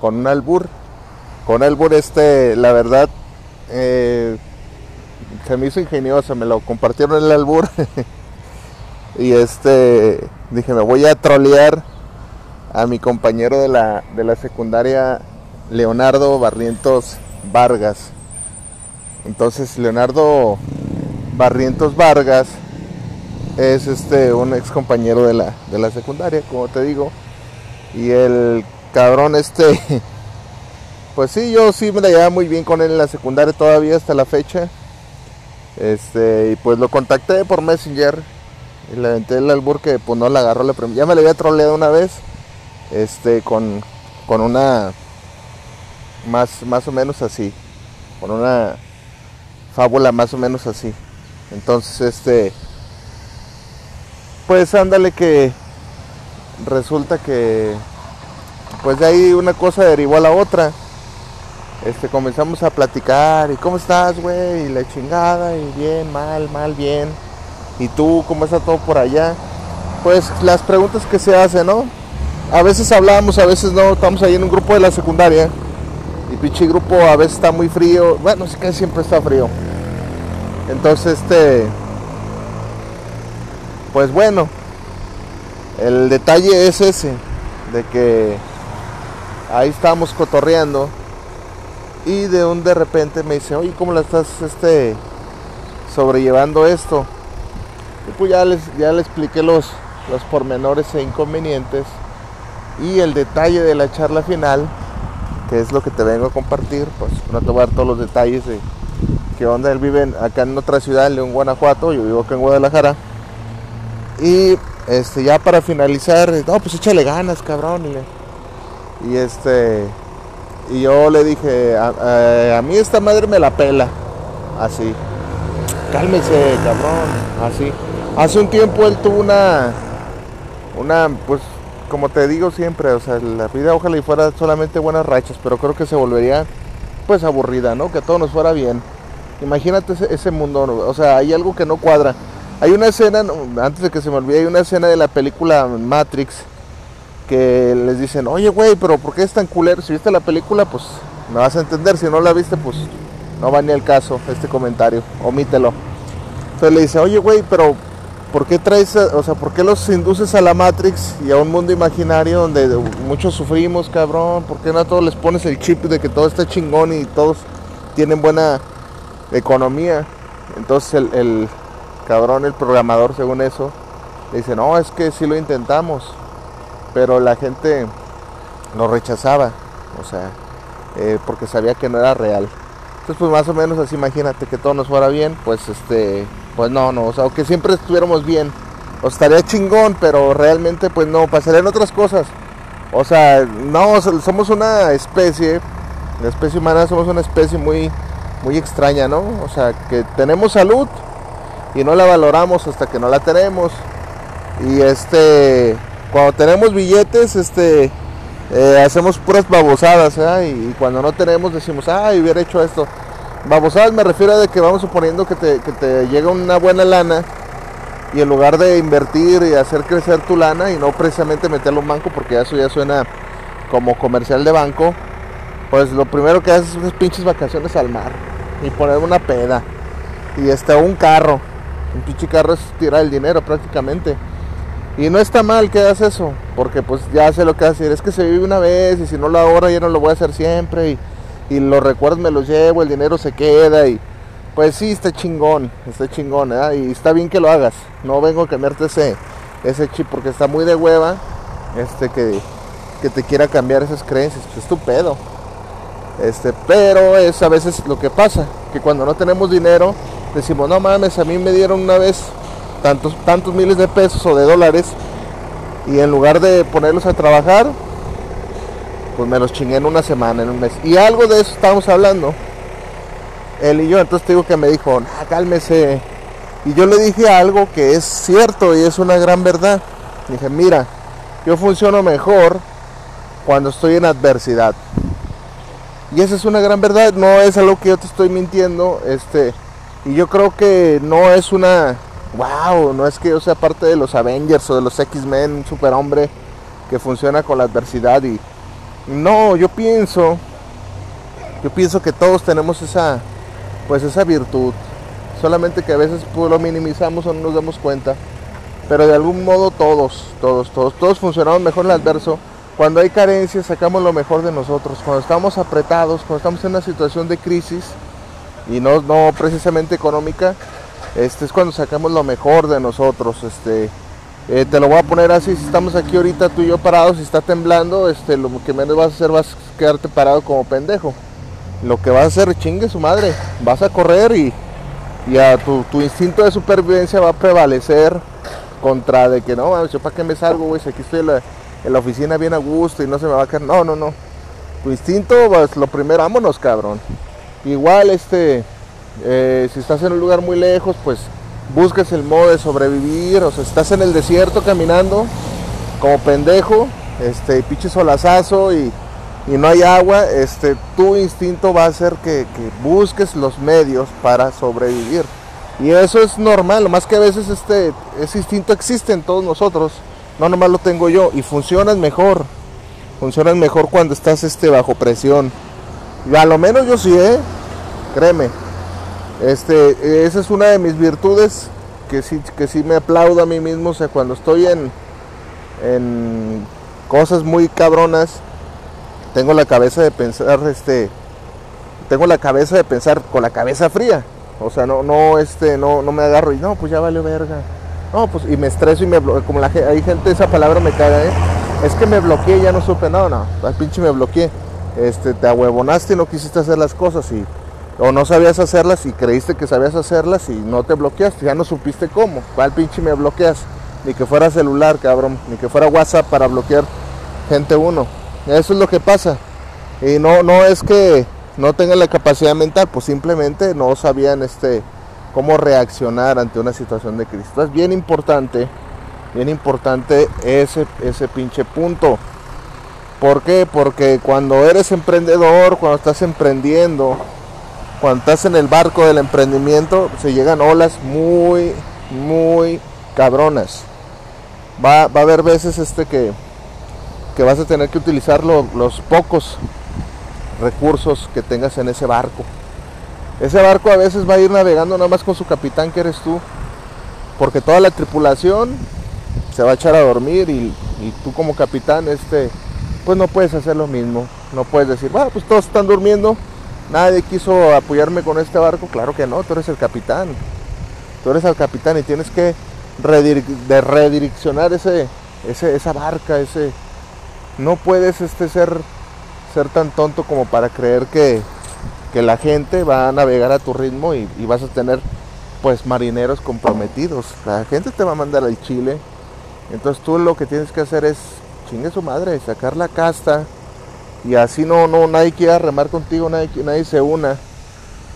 con un albur. Con un albur este, la verdad, eh, se me hizo ingenioso, me lo compartieron el albur. y este, dije, me voy a trolear a mi compañero de la, de la secundaria, Leonardo Barrientos Vargas. Entonces, Leonardo Barrientos Vargas es este un ex compañero de la, de la secundaria, como te digo. Y el cabrón este, pues sí, yo sí me la llevaba muy bien con él en la secundaria todavía hasta la fecha. Este, y pues lo contacté por Messenger y le aventé el albur que pues no la agarró la Ya me le había troleado una vez, este, con, con una, más, más o menos así, con una fábula más o menos así. Entonces, este, pues ándale que resulta que pues de ahí una cosa derivó a la otra. Este, comenzamos a platicar, ¿y cómo estás, güey? Y la chingada, y bien, mal, mal, bien. ¿Y tú, cómo está todo por allá? Pues las preguntas que se hacen, ¿no? A veces hablamos, a veces no, estamos ahí en un grupo de la secundaria. Y pinche grupo a veces está muy frío, bueno, es que siempre está frío. Entonces, este, pues bueno, el detalle es ese, de que ahí estábamos cotorreando y de un de repente me dice, oye, ¿cómo la estás este, sobrellevando esto? Y pues ya les, ya le expliqué los, los pormenores e inconvenientes y el detalle de la charla final, que es lo que te vengo a compartir, pues no te voy a dar todos los detalles de qué onda, él vive acá en otra ciudad, en León, Guanajuato, yo vivo acá en Guadalajara. Y este, ya para finalizar, no, pues échale ganas, cabrón. Y este, y yo le dije, a, mí esta madre me la pela. Así. Cálmese, cabrón. Así. Hace un tiempo él tuvo una, una, pues, como te digo siempre, o sea, la vida ojalá y fuera solamente buenas rachas, pero creo que se volvería, pues, aburrida, ¿no? Que todo nos fuera bien. Imagínate ese, ese mundo, o sea, hay algo que no cuadra. Hay una escena, antes de que se me olvide, hay una escena de la película Matrix que les dicen, oye, güey, pero ¿por qué es tan culero? Si viste la película, pues me vas a entender. Si no la viste, pues no va ni el caso este comentario, omítelo. Entonces le dice, oye, güey, pero ¿por qué traes, o sea, por qué los induces a la Matrix y a un mundo imaginario donde muchos sufrimos, cabrón? ¿Por qué no a todos les pones el chip de que todo está chingón y todos tienen buena economía? Entonces el, el cabrón, el programador, según eso, le dice, no, es que sí lo intentamos pero la gente lo rechazaba, o sea, eh, porque sabía que no era real. Entonces, pues más o menos así, imagínate que todo nos fuera bien, pues este, pues no, no, o sea, que siempre estuviéramos bien, o estaría chingón, pero realmente, pues no, pasarían otras cosas. O sea, no, somos una especie, la especie humana somos una especie muy, muy extraña, ¿no? O sea, que tenemos salud y no la valoramos hasta que no la tenemos. Y este, cuando tenemos billetes, este, eh, hacemos puras babosadas, y, cuando no tenemos decimos, ay, hubiera hecho esto. Babosadas me refiero a de que vamos suponiendo que te, llega una buena lana y en lugar de invertir y hacer crecer tu lana y no precisamente meterlo en banco, porque eso ya suena como comercial de banco, pues lo primero que haces es unas pinches vacaciones al mar y poner una peda y este un carro. Un pinche carro es tirar el dinero prácticamente. Y no está mal que hagas eso, porque pues ya sé lo que hacer. Es que se vive una vez y si no lo ahorra ya no lo voy a hacer siempre. Y, y los recuerdos me los llevo, el dinero se queda y pues sí, está chingón, está chingón, y está bien que lo hagas. No vengo a cambiarte ese, ese chip porque está muy de hueva este que, que te quiera cambiar esas creencias, pues es tu pedo. Este, pero es a veces lo que pasa, que cuando no tenemos dinero decimos, no mames, a mí me dieron una vez tantos, tantos miles de pesos o de dólares y en lugar de ponerlos a trabajar, pues me los chingué en una semana, en un mes. Y algo de eso estamos hablando, él y yo, entonces te digo que me dijo, cálmese. Y yo le dije algo que es cierto y es una gran verdad. Dije, mira, yo funciono mejor cuando estoy en adversidad. Y esa es una gran verdad, no es algo que yo te estoy mintiendo, este, y yo creo que no es una, wow, no es que yo sea parte de los Avengers o de los X-Men, un superhombre que funciona con la adversidad y no, yo pienso, yo pienso que todos tenemos esa, pues esa virtud, solamente que a veces pues, lo minimizamos o no nos damos cuenta, pero de algún modo todos, todos, todos, todos funcionamos mejor en el adverso cuando hay carencias sacamos lo mejor de nosotros. Cuando estamos apretados, cuando estamos en una situación de crisis y no, no precisamente económica, este es cuando sacamos lo mejor de nosotros. Este, eh, te lo voy a poner así, si estamos aquí ahorita tú y yo parados y está temblando, este, lo que menos vas a hacer vas a quedarte parado como pendejo. Lo que vas a hacer, chingue su madre, vas a correr y, y a tu, tu instinto de supervivencia va a prevalecer contra de que no, yo para qué me salgo, güey, si aquí estoy en la, en la oficina bien a gusto y no se me va a caer. No, no, no. Tu instinto, pues lo primero, vámonos, cabrón. Igual, este, eh, si estás en un lugar muy lejos, pues busques el modo de sobrevivir. O sea, estás en el desierto caminando como pendejo, este, pinche solazazo y, y no hay agua, este, tu instinto va a hacer que, que busques los medios para sobrevivir. Y eso es normal, lo más que a veces este, ese instinto existe en todos nosotros no nomás lo tengo yo y funcionan mejor. Funcionan mejor cuando estás este bajo presión. Y a lo menos yo sí, ¿eh? Créeme. Este, esa es una de mis virtudes que sí, que sí me aplaudo a mí mismo. O sea, cuando estoy en, en cosas muy cabronas, tengo la cabeza de pensar, este, tengo la cabeza de pensar con la cabeza fría. O sea, no, no, este, no, no me agarro y no, pues ya vale verga. No, pues y me estreso y me bloqueo. Como la, hay gente, esa palabra me caga, ¿eh? Es que me bloqueé ya no supe. No, no, al pinche me bloqueé. Este, te ahuevonaste y no quisiste hacer las cosas y o no sabías hacerlas y creíste que sabías hacerlas y no te bloqueaste, ya no supiste cómo. ¿Cuál pinche me bloqueas? Ni que fuera celular, cabrón, ni que fuera WhatsApp para bloquear gente uno. Eso es lo que pasa. Y no, no es que no tengan la capacidad mental, pues simplemente no sabían este cómo reaccionar ante una situación de crisis. Es bien importante, bien importante ese, ese pinche punto. ¿Por qué? Porque cuando eres emprendedor, cuando estás emprendiendo, cuando estás en el barco del emprendimiento, se llegan olas muy, muy cabronas. Va, va a haber veces este que, que vas a tener que utilizar los pocos recursos que tengas en ese barco. Ese barco a veces va a ir navegando nada más con su capitán que eres tú. Porque toda la tripulación se va a echar a dormir y, tú como capitán, este, pues no puedes hacer lo mismo. No puedes decir, bueno, pues todos están durmiendo, nadie quiso apoyarme con este barco. Claro que no, tú eres el capitán. Tú eres el capitán y tienes que redireccionar ese, ese, esa barca, ese. No puedes este, ser, ser tan tonto como para creer que, que la gente va a navegar a tu ritmo y, vas a tener pues marineros comprometidos. La gente te va a mandar al Chile. Entonces tú lo que tienes que hacer es chingue su madre, sacar la casta y así no, no, nadie quiera remar contigo, nadie, nadie se una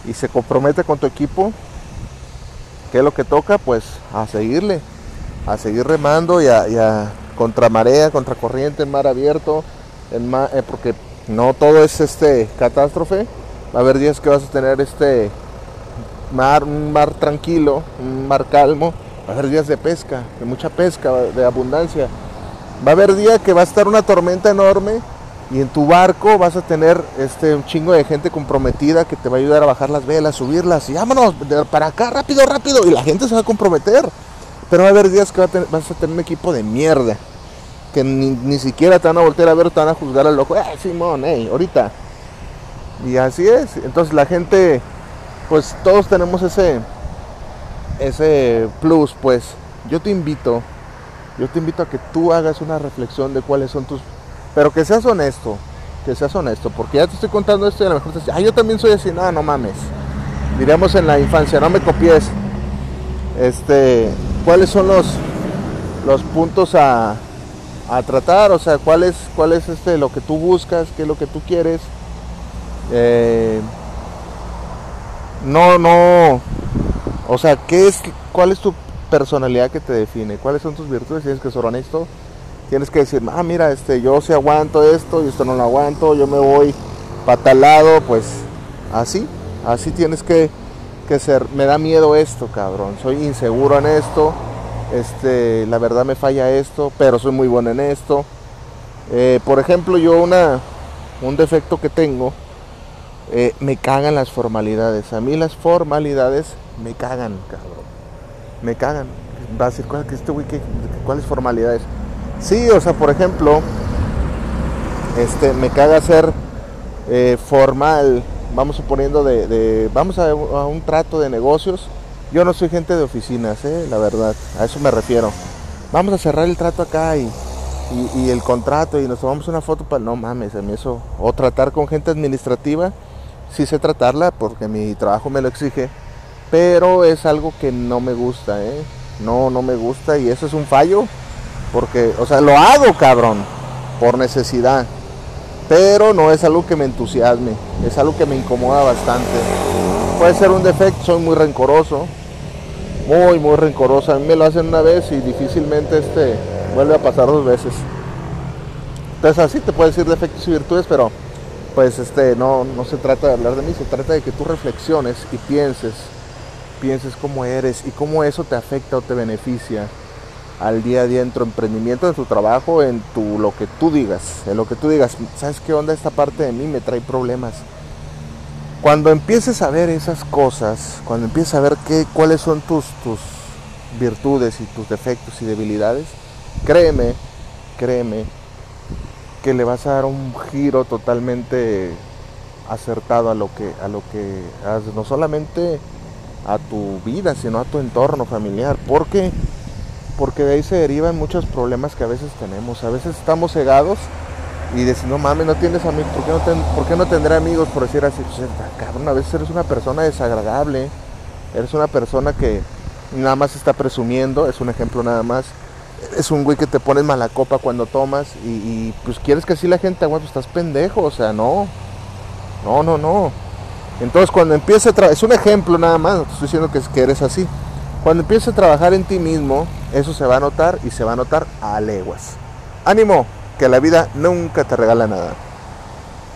y se compromete con tu equipo. ¿Qué es lo que toca? Pues a seguirle, a seguir remando y a, contra marea, contra corriente, en mar abierto, eh, porque no todo es este catástrofe Va a haber días que vas a tener este mar, un mar tranquilo, un mar calmo. Va a haber días de pesca, de mucha pesca, de abundancia. Va a haber días que va a estar una tormenta enorme y en tu barco vas a tener este un chingo de gente comprometida que te va a ayudar a bajar las velas, subirlas y vámonos para acá rápido, rápido y la gente se va a comprometer. Pero va a haber días que vas a tener un equipo de mierda. Que ni, siquiera te van a voltear a ver, te van a juzgar al loco. ¡Eh, Simón, eh, ahorita! Y así es. Entonces la gente, pues todos tenemos ese, ese plus, pues. Yo te invito, yo te invito a que tú hagas una reflexión de cuáles son tus... Pero que seas honesto, que seas honesto, porque ya te estoy contando esto y a lo mejor te dices, ah, yo también soy así, no, no mames. Diríamos en la infancia, no me copies. Este, ¿cuáles son los, los puntos a, a tratar? O sea, ¿cuál es, este, lo que tú buscas? ¿Qué es lo que tú quieres? Eh, no, no, o sea, ¿qué es, ¿cuál es tu personalidad que te define? ¿Cuáles son tus virtudes? Tienes que ser honesto. Tienes que decir, ah, mira, este, yo sí aguanto esto y esto no lo aguanto, yo me voy para tal lado, pues así, así tienes que, que ser. Me da miedo esto, cabrón. Soy inseguro en esto. Este, la verdad me falla esto, pero soy muy bueno en esto. Eh, por ejemplo, yo una, un defecto que tengo eh, me cagan las formalidades. A mí las formalidades me cagan, cabrón. Me cagan. Va a decir, ¿cuál, este ¿cuáles formalidades? Sí, o sea, por ejemplo, este, me caga ser eh, formal. Vamos suponiendo de, vamos a, un trato de negocios. Yo no soy gente de oficinas, eh, la verdad. A eso me refiero. Vamos a cerrar el trato acá y, y, el contrato y nos tomamos una foto para... No mames, a mí eso... O tratar con gente administrativa sí sé tratarla porque mi trabajo me lo exige, pero es algo que no me gusta, ¿eh? No, no me gusta y eso es un fallo, porque, o sea, lo hago, cabrón, por necesidad, pero no es algo que me entusiasme, es algo que me incomoda bastante. Puede ser un defecto, soy muy rencoroso, muy, muy rencoroso. A mí me lo hacen una vez y difícilmente este vuelve a pasar dos veces. Entonces así te puedo decir defectos y virtudes, pero pues este, no, no se trata de hablar de mí, se trata de que tú reflexiones y pienses, pienses cómo eres y cómo eso te afecta o te beneficia al día a en tu emprendimiento, en tu trabajo, en tu lo que tú digas, en lo que tú digas, ¿sabes qué onda esta parte de mí me trae problemas? Cuando empieces a ver esas cosas, cuando empieces a ver qué, cuáles son tus, tus virtudes y tus defectos y debilidades, créeme, créeme que le vas a dar un giro totalmente acertado a lo que a lo que haces, no solamente a tu vida, sino a tu entorno familiar, porque porque de ahí se derivan muchos problemas que a veces tenemos. A veces estamos cegados y decimos, no mames, no tienes amigos, ¿por qué no, ¿por qué no tendré amigos? Por decir así, pues, cabrón, a veces eres una persona desagradable, eres una persona que nada más está presumiendo, es un ejemplo nada más, es un güey que te pones mala copa cuando tomas y, pues quieres que así la gente aguante, pues estás pendejo, o sea, no. No, no, no. Entonces cuando empieza a es un ejemplo nada más, estoy diciendo que eres así. Cuando empieces a trabajar en ti mismo, eso se va a notar y se va a notar a leguas. Ánimo, que la vida nunca te regala nada.